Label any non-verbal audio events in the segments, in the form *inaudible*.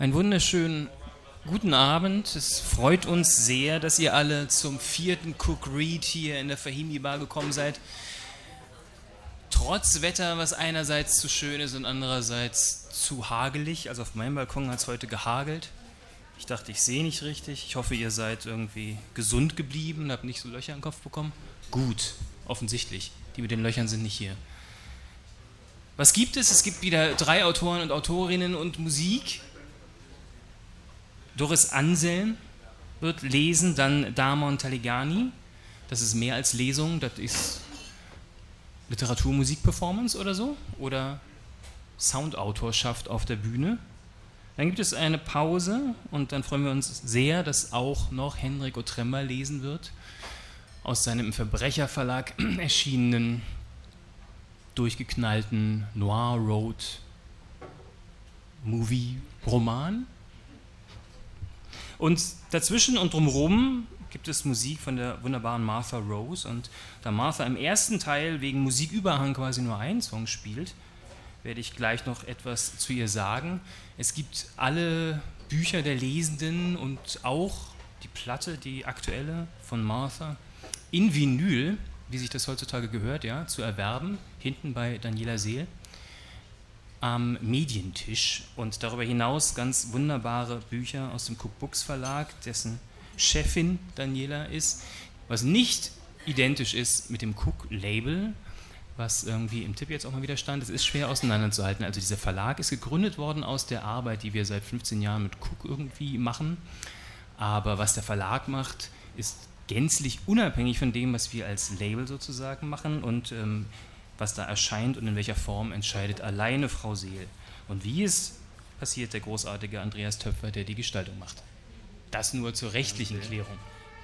Einen wunderschönen guten Abend. Es freut uns sehr, dass ihr alle zum vierten Cook Read hier in der Fahimi Bar gekommen seid. Trotz Wetter, was einerseits zu schön ist und andererseits zu hagelig. Also auf meinem Balkon hat es heute gehagelt. Ich dachte, ich sehe nicht richtig. Ich hoffe, ihr seid irgendwie gesund geblieben, habt nicht so Löcher im Kopf bekommen. Gut, offensichtlich. Die mit den Löchern sind nicht hier. Was gibt es? Es gibt wieder drei Autoren und Autorinnen und Musik. Doris Anselm wird lesen, dann Damon Taligani. Das ist mehr als Lesung, das ist Literatur, Musik, Performance oder so. Oder Soundautorschaft auf der Bühne. Dann gibt es eine Pause und dann freuen wir uns sehr, dass auch noch Henrik Otremba lesen wird aus seinem im Verbrecherverlag *clears throat* erschienenen, durchgeknallten Noir Road Movie Roman. Und dazwischen und drumherum gibt es Musik von der wunderbaren Martha Rose. Und da Martha im ersten Teil wegen Musiküberhang quasi nur einen Song spielt, werde ich gleich noch etwas zu ihr sagen. Es gibt alle Bücher der Lesenden und auch die Platte, die aktuelle von Martha, in Vinyl, wie sich das heutzutage gehört, ja, zu erwerben, hinten bei Daniela Seel am Medientisch und darüber hinaus ganz wunderbare Bücher aus dem Cook Books Verlag, dessen Chefin Daniela ist, was nicht identisch ist mit dem Cook Label, was irgendwie im Tipp jetzt auch mal wieder stand. Es ist schwer auseinanderzuhalten. Also dieser Verlag ist gegründet worden aus der Arbeit, die wir seit 15 Jahren mit Cook irgendwie machen. Aber was der Verlag macht, ist gänzlich unabhängig von dem, was wir als Label sozusagen machen. Und ähm, was da erscheint und in welcher Form entscheidet alleine Frau Seel. Und wie es passiert der großartige Andreas Töpfer, der die Gestaltung macht. Das nur zur rechtlichen Klärung.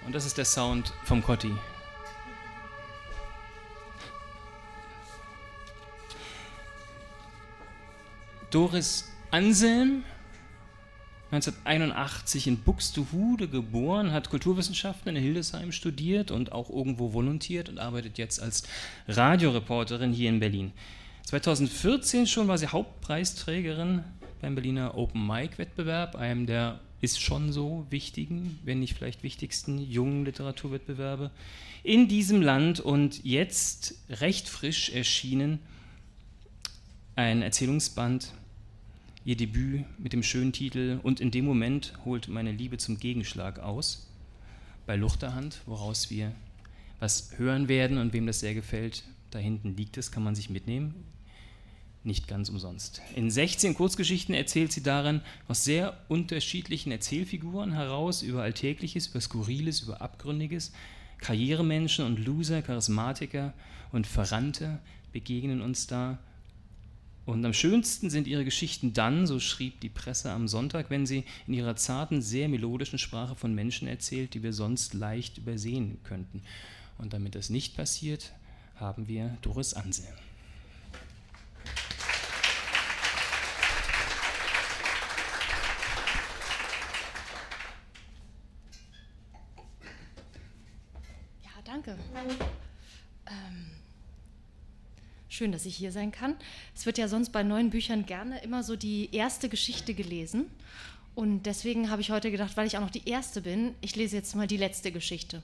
Und das ist der Sound vom Cotti. Doris Anselm 1981 in Buxtehude geboren, hat Kulturwissenschaften in Hildesheim studiert und auch irgendwo volontiert und arbeitet jetzt als Radioreporterin hier in Berlin. 2014 schon war sie Hauptpreisträgerin beim Berliner Open Mic Wettbewerb, einem der ist schon so wichtigen, wenn nicht vielleicht wichtigsten jungen Literaturwettbewerbe in diesem Land und jetzt recht frisch erschienen ein Erzählungsband ihr Debüt mit dem schönen Titel Und in dem Moment holt meine Liebe zum Gegenschlag aus bei Luchterhand, woraus wir was hören werden und wem das sehr gefällt, da hinten liegt es, kann man sich mitnehmen. Nicht ganz umsonst. In 16 Kurzgeschichten erzählt sie darin aus sehr unterschiedlichen Erzählfiguren heraus über Alltägliches, über Skurriles, über Abgründiges. Karrieremenschen und Loser, Charismatiker und Verrannte begegnen uns da und am schönsten sind ihre Geschichten dann, so schrieb die Presse am Sonntag, wenn sie in ihrer zarten, sehr melodischen Sprache von Menschen erzählt, die wir sonst leicht übersehen könnten. Und damit das nicht passiert, haben wir Doris Anselm. Ja, danke. Schön, dass ich hier sein kann. Es wird ja sonst bei neuen Büchern gerne immer so die erste Geschichte gelesen. Und deswegen habe ich heute gedacht, weil ich auch noch die erste bin, ich lese jetzt mal die letzte Geschichte.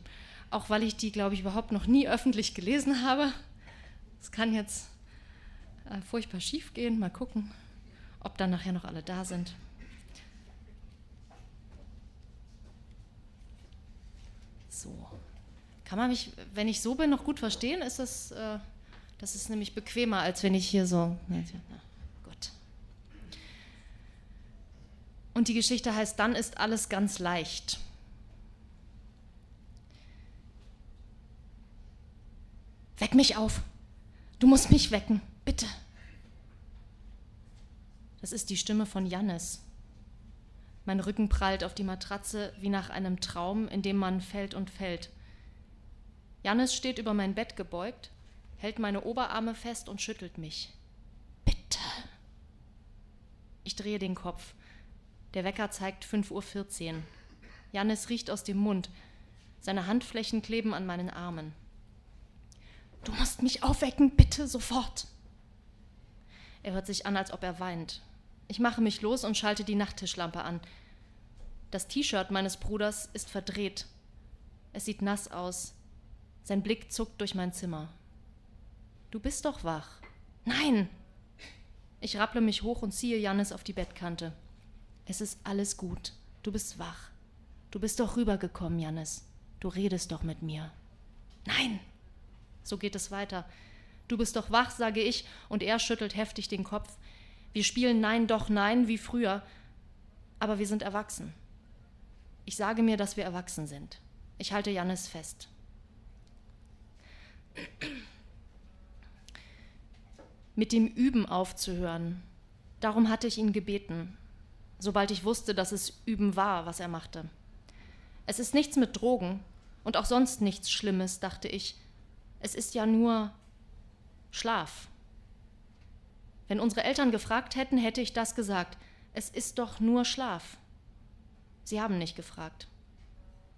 Auch weil ich die, glaube ich, überhaupt noch nie öffentlich gelesen habe. Es kann jetzt äh, furchtbar schief gehen. Mal gucken, ob dann nachher noch alle da sind. So. Kann man mich, wenn ich so bin, noch gut verstehen? Ist das. Äh, das ist nämlich bequemer, als wenn ich hier so. Gut. Und die Geschichte heißt, dann ist alles ganz leicht. Weck mich auf. Du musst mich wecken, bitte. Das ist die Stimme von Jannis. Mein Rücken prallt auf die Matratze wie nach einem Traum, in dem man fällt und fällt. Jannis steht über mein Bett gebeugt hält meine Oberarme fest und schüttelt mich. Bitte. Ich drehe den Kopf. Der Wecker zeigt 5.14 Uhr. Jannis riecht aus dem Mund. Seine Handflächen kleben an meinen Armen. Du musst mich aufwecken, bitte, sofort. Er hört sich an, als ob er weint. Ich mache mich los und schalte die Nachttischlampe an. Das T-Shirt meines Bruders ist verdreht. Es sieht nass aus. Sein Blick zuckt durch mein Zimmer. Du bist doch wach. Nein! Ich rapple mich hoch und ziehe Jannis auf die Bettkante. Es ist alles gut. Du bist wach. Du bist doch rübergekommen, Jannis. Du redest doch mit mir. Nein! So geht es weiter. Du bist doch wach, sage ich, und er schüttelt heftig den Kopf. Wir spielen Nein, doch Nein, wie früher, aber wir sind erwachsen. Ich sage mir, dass wir erwachsen sind. Ich halte Jannis fest. Mit dem Üben aufzuhören, darum hatte ich ihn gebeten, sobald ich wusste, dass es Üben war, was er machte. Es ist nichts mit Drogen und auch sonst nichts Schlimmes, dachte ich. Es ist ja nur Schlaf. Wenn unsere Eltern gefragt hätten, hätte ich das gesagt. Es ist doch nur Schlaf. Sie haben nicht gefragt.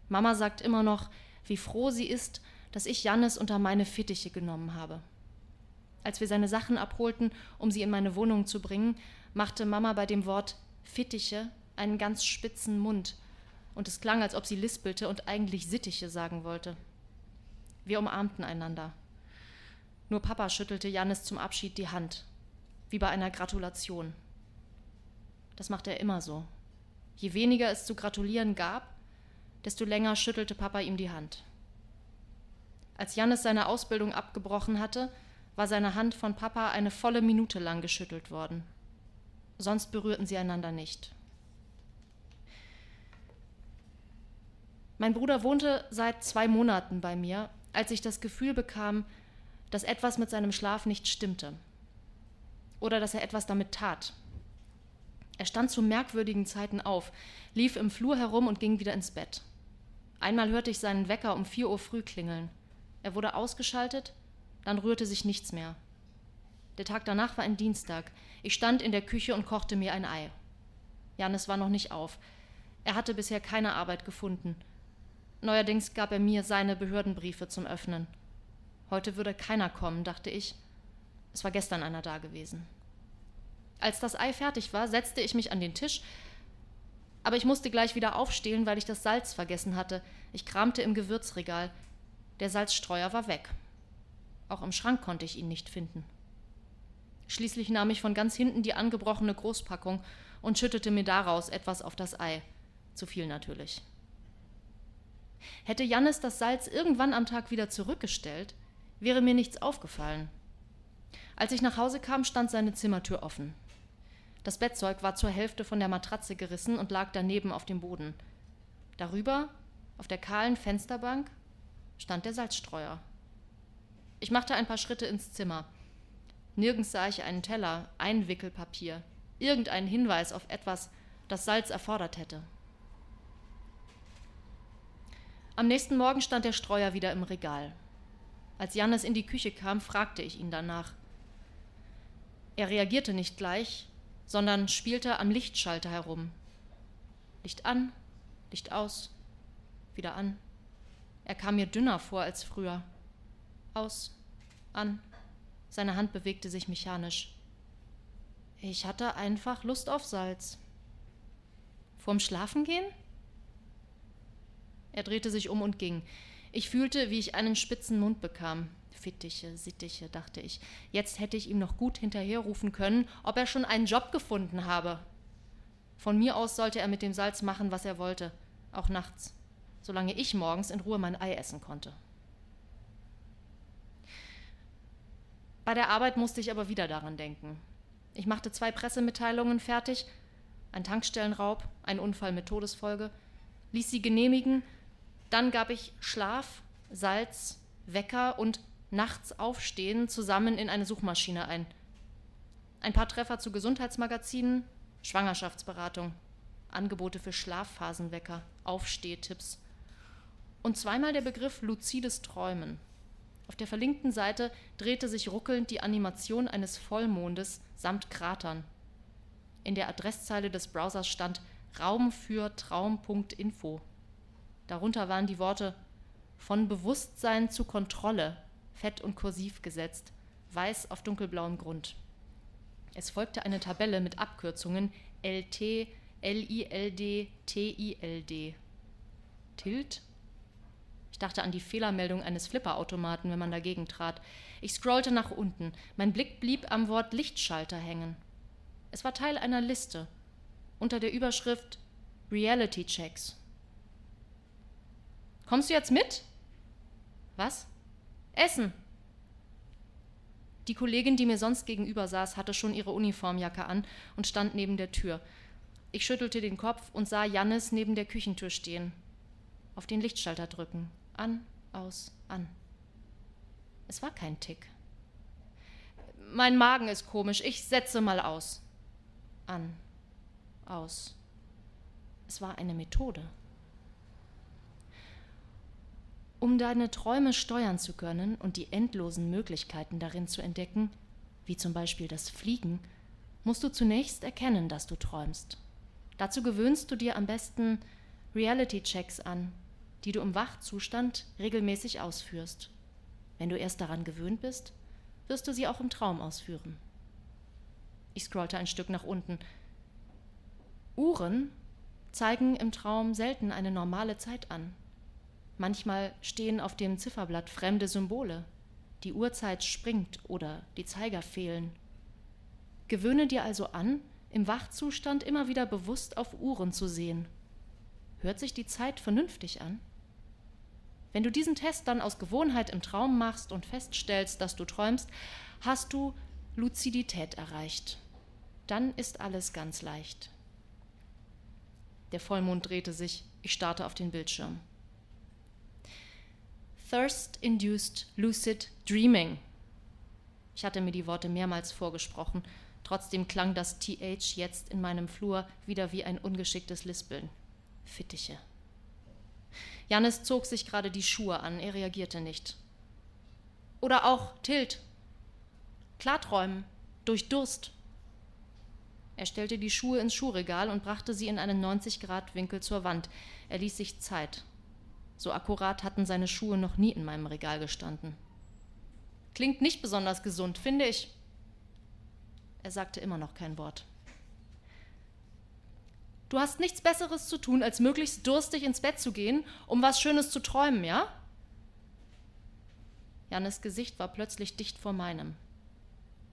Mama sagt immer noch, wie froh sie ist, dass ich Jannis unter meine Fittiche genommen habe. Als wir seine Sachen abholten, um sie in meine Wohnung zu bringen, machte Mama bei dem Wort Fittiche einen ganz spitzen Mund, und es klang, als ob sie lispelte und eigentlich Sittiche sagen wollte. Wir umarmten einander. Nur Papa schüttelte Jannis zum Abschied die Hand, wie bei einer Gratulation. Das macht er immer so. Je weniger es zu gratulieren gab, desto länger schüttelte Papa ihm die Hand. Als Jannis seine Ausbildung abgebrochen hatte, war seine Hand von Papa eine volle Minute lang geschüttelt worden. Sonst berührten sie einander nicht. Mein Bruder wohnte seit zwei Monaten bei mir, als ich das Gefühl bekam, dass etwas mit seinem Schlaf nicht stimmte oder dass er etwas damit tat. Er stand zu merkwürdigen Zeiten auf, lief im Flur herum und ging wieder ins Bett. Einmal hörte ich seinen Wecker um vier Uhr früh klingeln. Er wurde ausgeschaltet, dann rührte sich nichts mehr. Der Tag danach war ein Dienstag. Ich stand in der Küche und kochte mir ein Ei. Janis war noch nicht auf. Er hatte bisher keine Arbeit gefunden. Neuerdings gab er mir seine Behördenbriefe zum Öffnen. Heute würde keiner kommen, dachte ich. Es war gestern einer da gewesen. Als das Ei fertig war, setzte ich mich an den Tisch, aber ich musste gleich wieder aufstehen, weil ich das Salz vergessen hatte. Ich kramte im Gewürzregal. Der Salzstreuer war weg. Auch im Schrank konnte ich ihn nicht finden. Schließlich nahm ich von ganz hinten die angebrochene Großpackung und schüttete mir daraus etwas auf das Ei. Zu viel natürlich. Hätte Jannis das Salz irgendwann am Tag wieder zurückgestellt, wäre mir nichts aufgefallen. Als ich nach Hause kam, stand seine Zimmertür offen. Das Bettzeug war zur Hälfte von der Matratze gerissen und lag daneben auf dem Boden. Darüber, auf der kahlen Fensterbank, stand der Salzstreuer. Ich machte ein paar Schritte ins Zimmer. Nirgends sah ich einen Teller, Einwickelpapier, irgendeinen Hinweis auf etwas, das Salz erfordert hätte. Am nächsten Morgen stand der Streuer wieder im Regal. Als Jannes in die Küche kam, fragte ich ihn danach. Er reagierte nicht gleich, sondern spielte am Lichtschalter herum. Licht an, Licht aus, wieder an. Er kam mir dünner vor als früher. Aus, an. Seine Hand bewegte sich mechanisch. Ich hatte einfach Lust auf Salz. Vorm Schlafengehen? Er drehte sich um und ging. Ich fühlte, wie ich einen spitzen Mund bekam. Fittiche, Sittiche, dachte ich. Jetzt hätte ich ihm noch gut hinterherrufen können, ob er schon einen Job gefunden habe. Von mir aus sollte er mit dem Salz machen, was er wollte, auch nachts, solange ich morgens in Ruhe mein Ei essen konnte. Bei der Arbeit musste ich aber wieder daran denken. Ich machte zwei Pressemitteilungen fertig, ein Tankstellenraub, ein Unfall mit Todesfolge, ließ sie genehmigen, dann gab ich Schlaf, Salz, Wecker und nachts aufstehen zusammen in eine Suchmaschine ein. Ein paar Treffer zu Gesundheitsmagazinen, Schwangerschaftsberatung, Angebote für Schlafphasenwecker, Aufstehtipps und zweimal der Begriff luzides Träumen. Auf der verlinkten Seite drehte sich ruckelnd die Animation eines Vollmondes samt Kratern. In der Adresszeile des Browsers stand Raum für Traum.info. Darunter waren die Worte von Bewusstsein zu Kontrolle fett und kursiv gesetzt, weiß auf dunkelblauem Grund. Es folgte eine Tabelle mit Abkürzungen LT, LILD, TILD. Tilt? Dachte an die Fehlermeldung eines Flipperautomaten, wenn man dagegen trat. Ich scrollte nach unten. Mein Blick blieb am Wort Lichtschalter hängen. Es war Teil einer Liste unter der Überschrift Reality Checks. Kommst du jetzt mit? Was? Essen. Die Kollegin, die mir sonst gegenüber saß, hatte schon ihre Uniformjacke an und stand neben der Tür. Ich schüttelte den Kopf und sah Jannis neben der Küchentür stehen. Auf den Lichtschalter drücken. An, aus, an. Es war kein Tick. Mein Magen ist komisch. Ich setze mal aus. An, aus. Es war eine Methode. Um deine Träume steuern zu können und die endlosen Möglichkeiten darin zu entdecken, wie zum Beispiel das Fliegen, musst du zunächst erkennen, dass du träumst. Dazu gewöhnst du dir am besten Reality-Checks an, die du im Wachzustand regelmäßig ausführst. Wenn du erst daran gewöhnt bist, wirst du sie auch im Traum ausführen. Ich scrollte ein Stück nach unten. Uhren zeigen im Traum selten eine normale Zeit an. Manchmal stehen auf dem Zifferblatt fremde Symbole. Die Uhrzeit springt oder die Zeiger fehlen. Gewöhne dir also an, im Wachzustand immer wieder bewusst auf Uhren zu sehen. Hört sich die Zeit vernünftig an? Wenn du diesen Test dann aus Gewohnheit im Traum machst und feststellst, dass du träumst, hast du Luzidität erreicht. Dann ist alles ganz leicht. Der Vollmond drehte sich, ich starrte auf den Bildschirm. Thirst-Induced Lucid Dreaming. Ich hatte mir die Worte mehrmals vorgesprochen, trotzdem klang das TH jetzt in meinem Flur wieder wie ein ungeschicktes Lispeln. Fittiche. Jannis zog sich gerade die Schuhe an, er reagierte nicht. Oder auch Tilt. Klarträumen, durch Durst. Er stellte die Schuhe ins Schuhregal und brachte sie in einen 90-Grad-Winkel zur Wand. Er ließ sich Zeit. So akkurat hatten seine Schuhe noch nie in meinem Regal gestanden. Klingt nicht besonders gesund, finde ich. Er sagte immer noch kein Wort. Du hast nichts Besseres zu tun, als möglichst durstig ins Bett zu gehen, um was Schönes zu träumen, ja? Jannes Gesicht war plötzlich dicht vor meinem.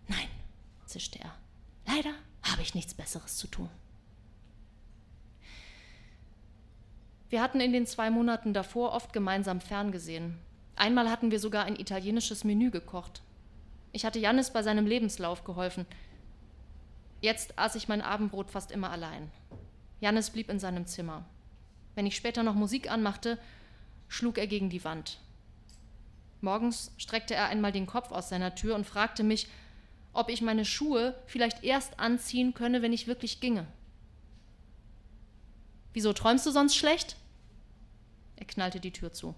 Nein, zischte er. Leider habe ich nichts Besseres zu tun. Wir hatten in den zwei Monaten davor oft gemeinsam ferngesehen. Einmal hatten wir sogar ein italienisches Menü gekocht. Ich hatte Jannis bei seinem Lebenslauf geholfen. Jetzt aß ich mein Abendbrot fast immer allein. Jannis blieb in seinem Zimmer. Wenn ich später noch Musik anmachte, schlug er gegen die Wand. Morgens streckte er einmal den Kopf aus seiner Tür und fragte mich, ob ich meine Schuhe vielleicht erst anziehen könne, wenn ich wirklich ginge. Wieso träumst du sonst schlecht? Er knallte die Tür zu.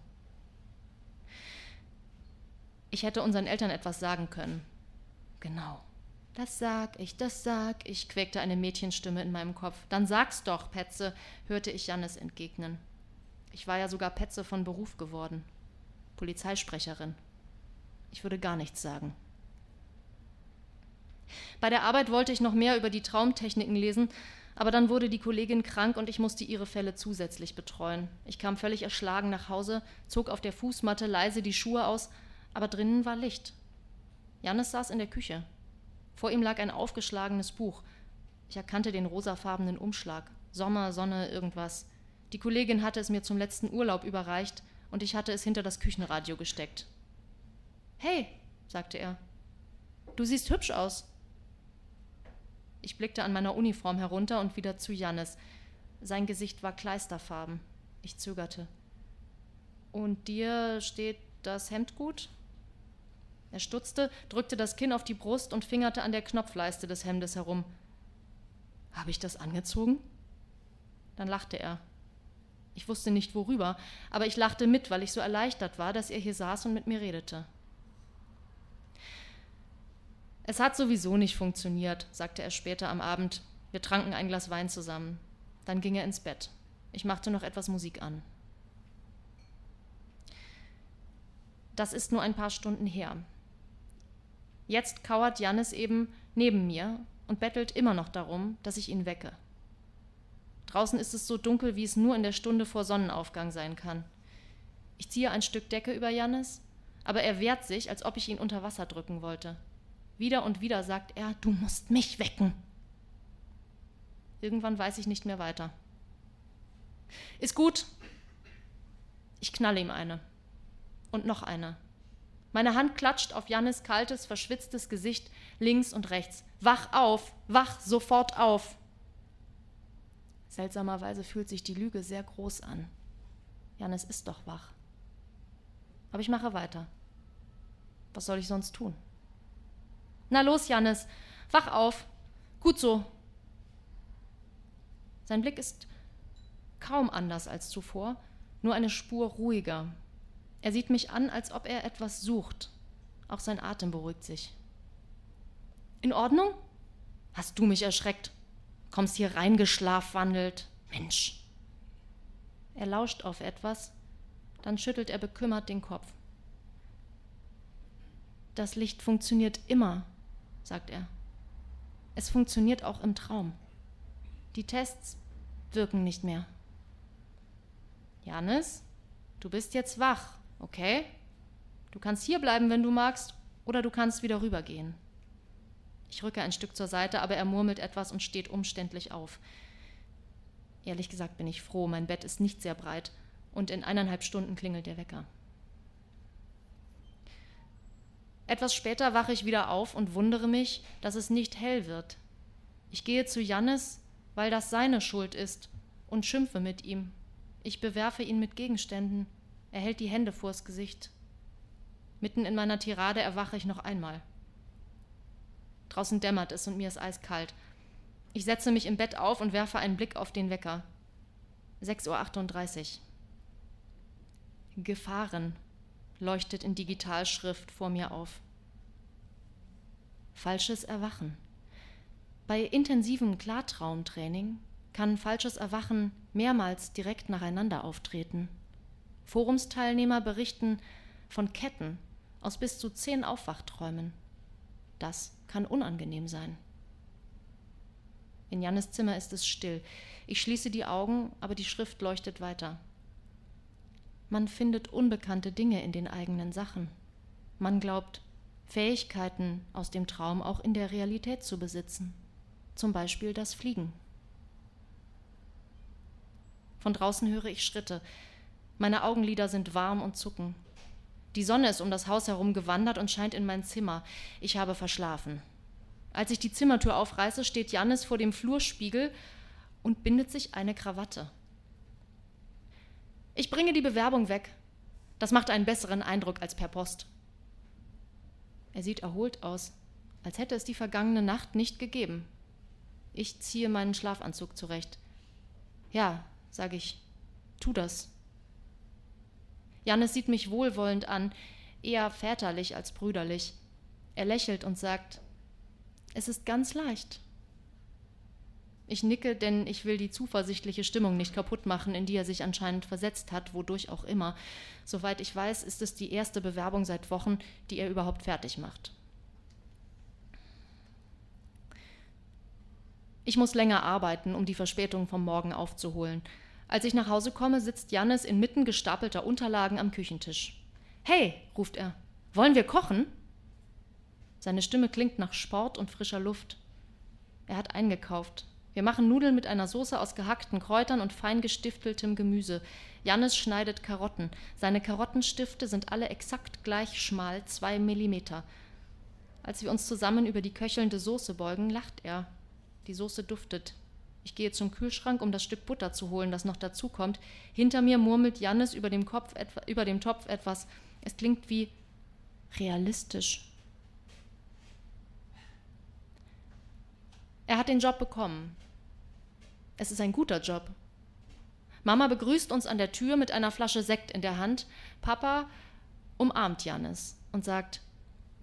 Ich hätte unseren Eltern etwas sagen können. Genau. Das sag ich, das sag ich, quäkte eine Mädchenstimme in meinem Kopf. Dann sag's doch, Petze, hörte ich Jannis entgegnen. Ich war ja sogar Petze von Beruf geworden. Polizeisprecherin. Ich würde gar nichts sagen. Bei der Arbeit wollte ich noch mehr über die Traumtechniken lesen, aber dann wurde die Kollegin krank und ich musste ihre Fälle zusätzlich betreuen. Ich kam völlig erschlagen nach Hause, zog auf der Fußmatte leise die Schuhe aus, aber drinnen war Licht. Jannis saß in der Küche. Vor ihm lag ein aufgeschlagenes Buch. Ich erkannte den rosafarbenen Umschlag. Sommer, Sonne, irgendwas. Die Kollegin hatte es mir zum letzten Urlaub überreicht und ich hatte es hinter das Küchenradio gesteckt. Hey, sagte er, du siehst hübsch aus. Ich blickte an meiner Uniform herunter und wieder zu Jannis. Sein Gesicht war kleisterfarben. Ich zögerte. Und dir steht das Hemd gut? Er stutzte, drückte das Kinn auf die Brust und fingerte an der Knopfleiste des Hemdes herum. Habe ich das angezogen? Dann lachte er. Ich wusste nicht worüber, aber ich lachte mit, weil ich so erleichtert war, dass er hier saß und mit mir redete. Es hat sowieso nicht funktioniert, sagte er später am Abend. Wir tranken ein Glas Wein zusammen. Dann ging er ins Bett. Ich machte noch etwas Musik an. Das ist nur ein paar Stunden her. Jetzt kauert Jannis eben neben mir und bettelt immer noch darum, dass ich ihn wecke. Draußen ist es so dunkel, wie es nur in der Stunde vor Sonnenaufgang sein kann. Ich ziehe ein Stück Decke über Jannis, aber er wehrt sich, als ob ich ihn unter Wasser drücken wollte. Wieder und wieder sagt er, du musst mich wecken. Irgendwann weiß ich nicht mehr weiter. Ist gut. Ich knalle ihm eine. Und noch eine. Meine Hand klatscht auf Jannis kaltes, verschwitztes Gesicht links und rechts. Wach auf, wach sofort auf. Seltsamerweise fühlt sich die Lüge sehr groß an. Jannis ist doch wach. Aber ich mache weiter. Was soll ich sonst tun? Na los, Jannis, wach auf. Gut so. Sein Blick ist kaum anders als zuvor, nur eine Spur ruhiger. Er sieht mich an, als ob er etwas sucht. Auch sein Atem beruhigt sich. In Ordnung? Hast du mich erschreckt? Kommst hier reingeschlafwandelt. Mensch. Er lauscht auf etwas, dann schüttelt er bekümmert den Kopf. Das Licht funktioniert immer, sagt er. Es funktioniert auch im Traum. Die Tests wirken nicht mehr. Janis, du bist jetzt wach, okay? Du kannst hier bleiben, wenn du magst, oder du kannst wieder rübergehen. Ich rücke ein Stück zur Seite, aber er murmelt etwas und steht umständlich auf. Ehrlich gesagt bin ich froh, mein Bett ist nicht sehr breit und in eineinhalb Stunden klingelt der Wecker. Etwas später wache ich wieder auf und wundere mich, dass es nicht hell wird. Ich gehe zu Jannis, weil das seine Schuld ist, und schimpfe mit ihm. Ich bewerfe ihn mit Gegenständen. Er hält die Hände vors Gesicht. Mitten in meiner Tirade erwache ich noch einmal. Draußen dämmert es und mir ist eiskalt. Ich setze mich im Bett auf und werfe einen Blick auf den Wecker. 6.38 Uhr. Gefahren leuchtet in Digitalschrift vor mir auf. Falsches Erwachen. Bei intensivem Klartraumtraining kann falsches Erwachen mehrmals direkt nacheinander auftreten. Forumsteilnehmer berichten von Ketten aus bis zu zehn Aufwachträumen. Das kann unangenehm sein. In Jannes Zimmer ist es still. Ich schließe die Augen, aber die Schrift leuchtet weiter. Man findet unbekannte Dinge in den eigenen Sachen. Man glaubt, Fähigkeiten aus dem Traum auch in der Realität zu besitzen. Zum Beispiel das Fliegen. Von draußen höre ich Schritte. Meine Augenlider sind warm und zucken. Die Sonne ist um das Haus herum gewandert und scheint in mein Zimmer. Ich habe verschlafen. Als ich die Zimmertür aufreiße, steht Jannis vor dem Flurspiegel und bindet sich eine Krawatte. Ich bringe die Bewerbung weg. Das macht einen besseren Eindruck als per Post. Er sieht erholt aus, als hätte es die vergangene Nacht nicht gegeben. Ich ziehe meinen Schlafanzug zurecht. Ja, sage ich, tu das. Jannis sieht mich wohlwollend an, eher väterlich als brüderlich. Er lächelt und sagt, es ist ganz leicht. Ich nicke, denn ich will die zuversichtliche Stimmung nicht kaputt machen, in die er sich anscheinend versetzt hat, wodurch auch immer. Soweit ich weiß, ist es die erste Bewerbung seit Wochen, die er überhaupt fertig macht. Ich muss länger arbeiten, um die Verspätung vom Morgen aufzuholen. Als ich nach Hause komme, sitzt Jannis inmitten gestapelter Unterlagen am Küchentisch. Hey, ruft er, wollen wir kochen? Seine Stimme klingt nach Sport und frischer Luft. Er hat eingekauft, wir machen Nudeln mit einer Soße aus gehackten Kräutern und fein gestifteltem Gemüse. Jannis schneidet Karotten. Seine Karottenstifte sind alle exakt gleich schmal, zwei Millimeter. Als wir uns zusammen über die köchelnde Soße beugen, lacht er. Die Soße duftet. Ich gehe zum Kühlschrank, um das Stück Butter zu holen, das noch dazukommt. Hinter mir murmelt Jannis über dem, Kopf, über dem Topf etwas. Es klingt wie realistisch. Er hat den Job bekommen. Es ist ein guter Job. Mama begrüßt uns an der Tür mit einer Flasche Sekt in der Hand. Papa umarmt Janis und sagt: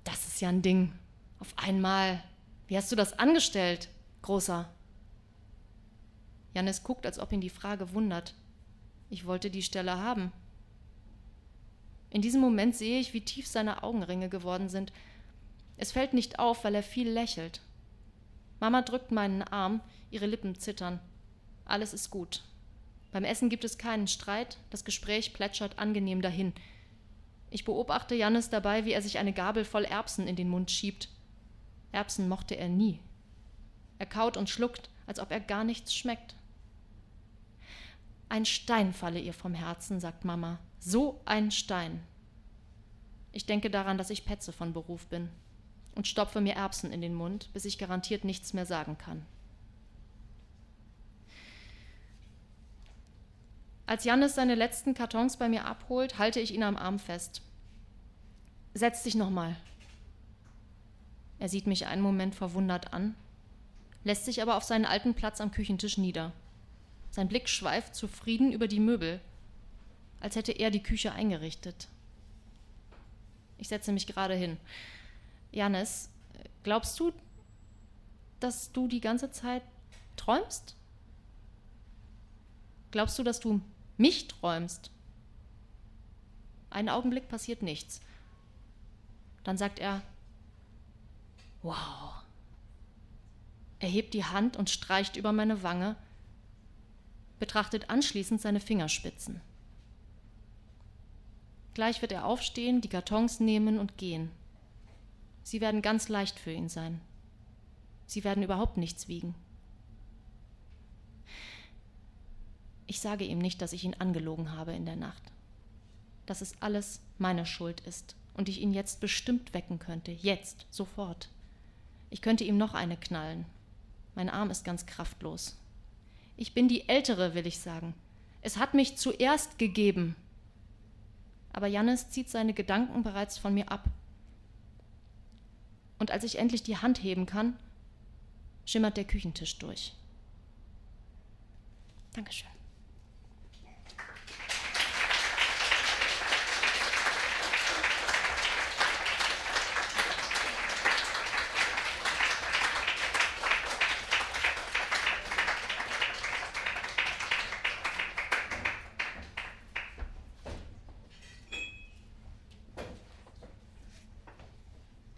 Das ist ja ein Ding. Auf einmal. Wie hast du das angestellt, Großer? Janis guckt, als ob ihn die Frage wundert. Ich wollte die Stelle haben. In diesem Moment sehe ich, wie tief seine Augenringe geworden sind. Es fällt nicht auf, weil er viel lächelt. Mama drückt meinen Arm, ihre Lippen zittern. Alles ist gut. Beim Essen gibt es keinen Streit, das Gespräch plätschert angenehm dahin. Ich beobachte Jannis dabei, wie er sich eine Gabel voll Erbsen in den Mund schiebt. Erbsen mochte er nie. Er kaut und schluckt, als ob er gar nichts schmeckt. Ein Stein falle ihr vom Herzen, sagt Mama. So ein Stein. Ich denke daran, dass ich Petze von Beruf bin und stopfe mir Erbsen in den Mund, bis ich garantiert nichts mehr sagen kann. Als Jannis seine letzten Kartons bei mir abholt, halte ich ihn am Arm fest. Setz dich nochmal. Er sieht mich einen Moment verwundert an, lässt sich aber auf seinen alten Platz am Küchentisch nieder. Sein Blick schweift zufrieden über die Möbel, als hätte er die Küche eingerichtet. Ich setze mich gerade hin. Janis, glaubst du, dass du die ganze Zeit träumst? Glaubst du, dass du mich träumst? Einen Augenblick passiert nichts. Dann sagt er, wow. Er hebt die Hand und streicht über meine Wange, betrachtet anschließend seine Fingerspitzen. Gleich wird er aufstehen, die Kartons nehmen und gehen. Sie werden ganz leicht für ihn sein. Sie werden überhaupt nichts wiegen. Ich sage ihm nicht, dass ich ihn angelogen habe in der Nacht. Dass es alles meine Schuld ist und ich ihn jetzt bestimmt wecken könnte. Jetzt, sofort. Ich könnte ihm noch eine knallen. Mein Arm ist ganz kraftlos. Ich bin die Ältere, will ich sagen. Es hat mich zuerst gegeben. Aber Jannis zieht seine Gedanken bereits von mir ab. Und als ich endlich die Hand heben kann, schimmert der Küchentisch durch. Dankeschön.